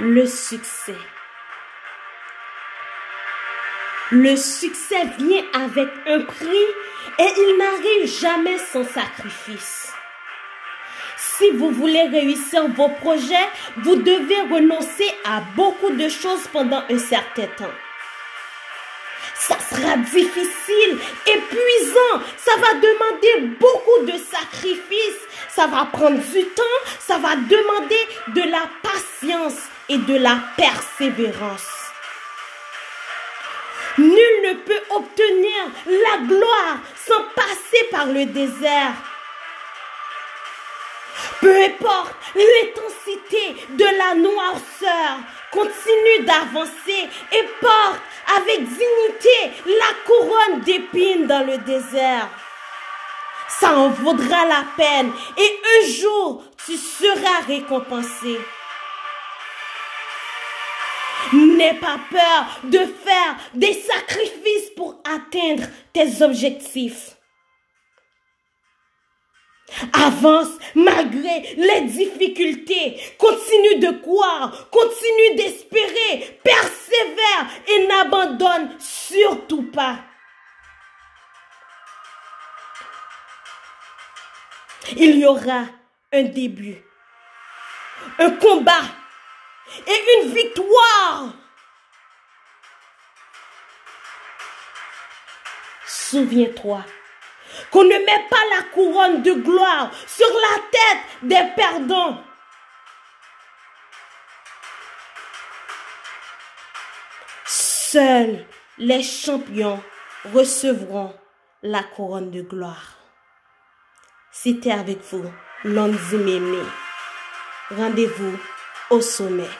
Le succès. Le succès vient avec un prix et il n'arrive jamais sans sacrifice. Si vous voulez réussir vos projets, vous devez renoncer à beaucoup de choses pendant un certain temps. Ça sera difficile, épuisant, ça va demander beaucoup de sacrifices, ça va prendre du temps, ça va demander de la patience et de la persévérance. Nul ne peut obtenir la gloire sans passer par le désert. Peu importe l'intensité de la noirceur, continue d'avancer et porte avec dignité la couronne d'épines dans le désert. Ça en vaudra la peine et un jour tu seras récompensé. N'aie pas peur de faire des sacrifices pour atteindre tes objectifs. Avance malgré les difficultés. Continue de croire, continue d'espérer, Il y aura un début, un combat et une victoire. Souviens-toi qu'on ne met pas la couronne de gloire sur la tête des perdants. Seuls les champions recevront la couronne de gloire. C'était avec vous, Mémé. Rendez-vous au sommet.